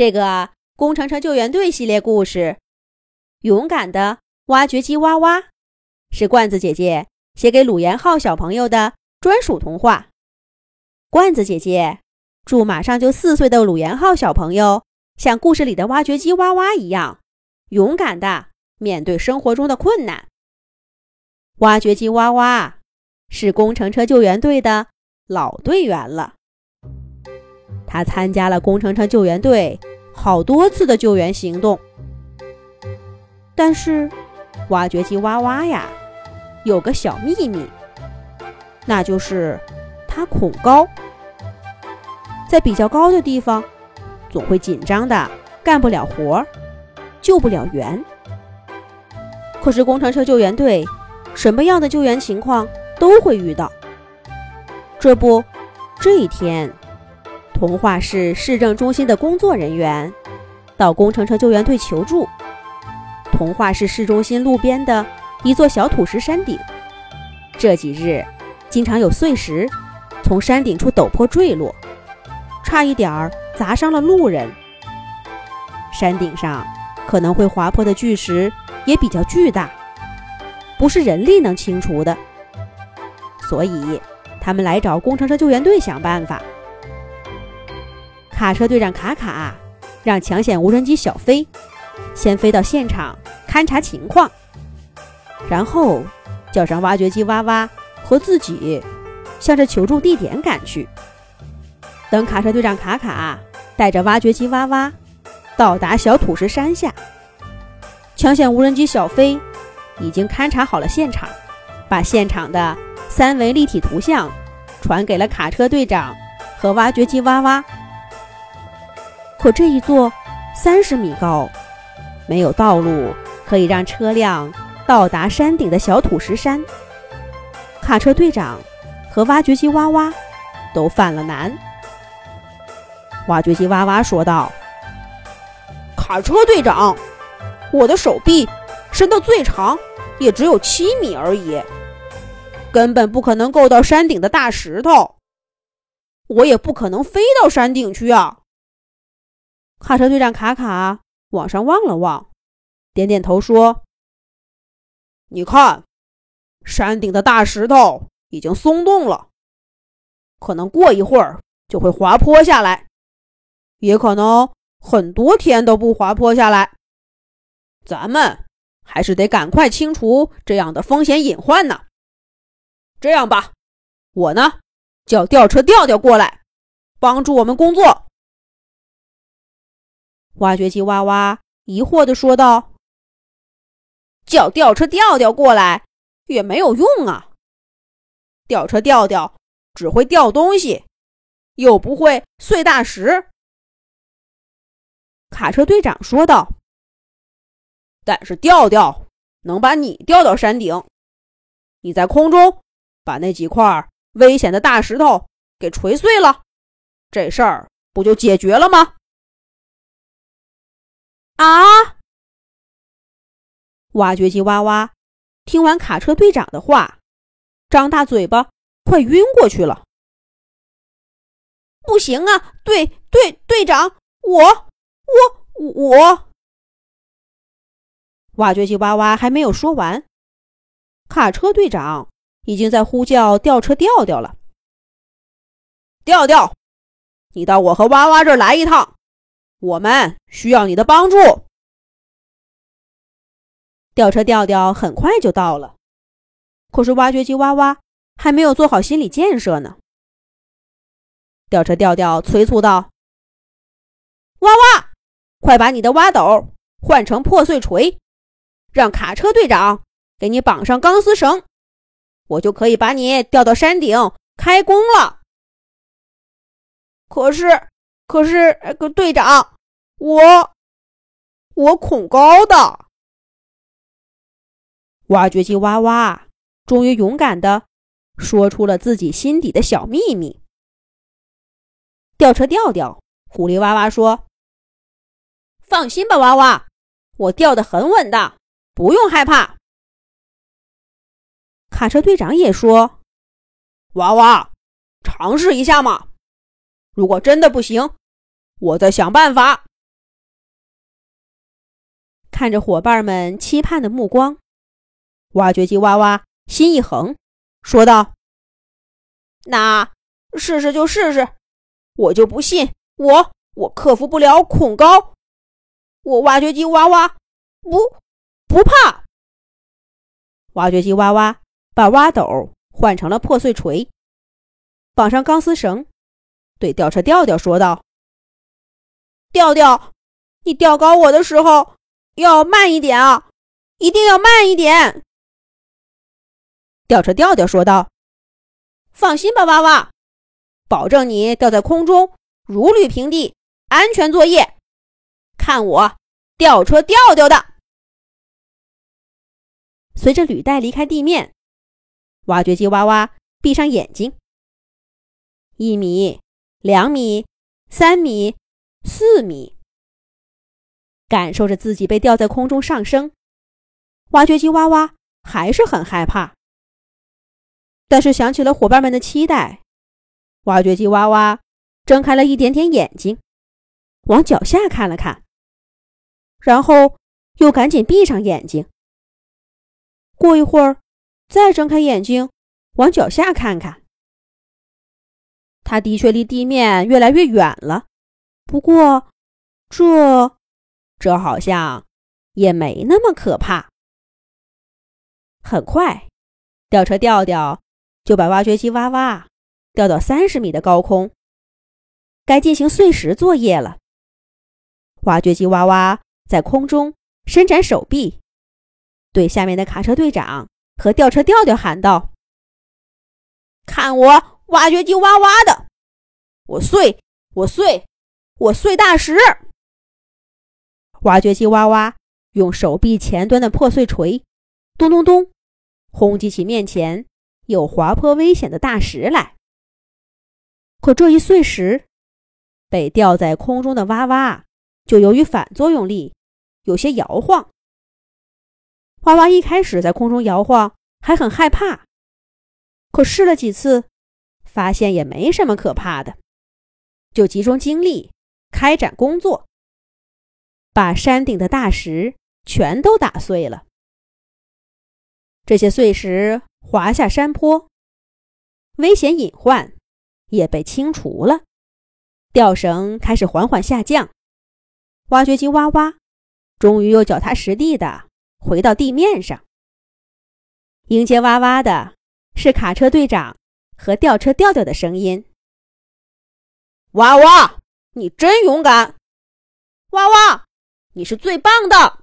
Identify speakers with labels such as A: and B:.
A: 这个工程车救援队系列故事《勇敢的挖掘机哇哇》是罐子姐姐写给鲁延浩小朋友的专属童话。罐子姐姐祝马上就四岁的鲁延浩小朋友像故事里的挖掘机哇哇一样，勇敢的面对生活中的困难。挖掘机哇哇是工程车救援队的老队员了，他参加了工程车救援队。好多次的救援行动，但是挖掘机哇哇呀，有个小秘密，那就是他恐高，在比较高的地方，总会紧张的干不了活，救不了援。可是工程车救援队，什么样的救援情况都会遇到。这不，这一天。童话市市政中心的工作人员到工程车救援队求助。童话市市中心路边的一座小土石山顶，这几日经常有碎石从山顶处陡坡坠落，差一点儿砸伤了路人。山顶上可能会滑坡的巨石也比较巨大，不是人力能清除的，所以他们来找工程车救援队想办法。卡车队长卡卡让抢险无人机小飞先飞到现场勘察情况，然后叫上挖掘机哇哇和自己向着求助地点赶去。等卡车队长卡卡带着挖掘机哇哇到达小土石山下，抢险无人机小飞已经勘察好了现场，把现场的三维立体图像传给了卡车队长和挖掘机哇哇。可这一座三十米高、没有道路可以让车辆到达山顶的小土石山，卡车队长和挖掘机哇哇都犯了难。挖掘机哇哇说道：“
B: 卡车队长，我的手臂伸到最长也只有七米而已，根本不可能够到山顶的大石头，我也不可能飞到山顶去啊。”
A: 卡车队长卡卡往上望了望，点点头说：“
B: 你看，山顶的大石头已经松动了，可能过一会儿就会滑坡下来，也可能很多天都不滑坡下来。咱们还是得赶快清除这样的风险隐患呢。这样吧，我呢叫吊车调调过来，帮助我们工作。”
A: 挖掘机哇哇疑惑地说道：“
B: 叫吊车吊吊过来也没有用啊！吊车吊吊只会吊东西，又不会碎大石。”
A: 卡车队长说道：“
B: 但是调调能把你吊到山顶，你在空中把那几块危险的大石头给锤碎了，这事儿不就解决了吗？”
A: 啊！挖掘机哇哇，听完卡车队长的话，张大嘴巴，快晕过去了。
B: 不行啊！队队队长，我我我！
A: 挖掘机哇哇还没有说完，卡车队长已经在呼叫吊车吊吊了。
B: 调调，你到我和哇哇这儿来一趟。我们需要你的帮助。
A: 吊车调调很快就到了，可是挖掘机挖挖还没有做好心理建设呢。吊车调调催促道：“
B: 挖挖，快把你的挖斗换成破碎锤，让卡车队长给你绑上钢丝绳，我就可以把你吊到山顶开工了。”可是。可是，个队长，我我恐高的。
A: 挖掘机哇哇，终于勇敢地说出了自己心底的小秘密。吊车吊吊鼓励哇哇说：“
B: 放心吧，哇哇，我吊的很稳的，不用害怕。”
A: 卡车队长也说：“
B: 娃娃，尝试一下嘛，如果真的不行。”我再想办法
A: 看着伙伴们期盼的目光，挖掘机哇哇心一横，说道：“
B: 那试试就试试，我就不信我我克服不了恐高。我挖掘机哇哇不不怕。”
A: 挖掘机哇哇把挖斗换成了破碎锤，绑上钢丝绳，对吊车调调说道：“
B: 调调，你吊高我的时候要慢一点啊，一定要慢一点。”
A: 吊车调调说道：“
B: 放心吧，娃娃，保证你吊在空中如履平地，安全作业。看我吊车调调的。”
A: 随着履带离开地面，挖掘机哇哇闭上眼睛。一米、两米、三米、四米，感受着自己被吊在空中上升，挖掘机哇哇还是很害怕。但是想起了伙伴们的期待，挖掘机哇哇睁开了一点点眼睛，往脚下看了看，然后又赶紧闭上眼睛。过一会儿，再睁开眼睛，往脚下看看。他的确离地面越来越远了，不过，这，这好像也没那么可怕。很快，吊车吊吊就把挖掘机哇哇吊到三十米的高空，该进行碎石作业了。挖掘机哇哇在空中伸展手臂。对下面的卡车队长和吊车调调喊道：“
B: 看我挖掘机哇哇的，我碎，我碎，我碎大石！”
A: 挖掘机哇哇用手臂前端的破碎锤，咚咚咚，轰击起面前有滑坡危险的大石来。可这一碎石，被吊在空中的哇哇就由于反作用力，有些摇晃。娃娃一开始在空中摇晃，还很害怕，可试了几次，发现也没什么可怕的，就集中精力开展工作，把山顶的大石全都打碎了。这些碎石滑下山坡，危险隐患也被清除了，吊绳开始缓缓下降，挖掘机哇哇，终于又脚踏实地的。回到地面上，迎接哇哇的是卡车队长和吊车吊吊的声音。
B: 哇哇，你真勇敢！哇哇，你是最棒的！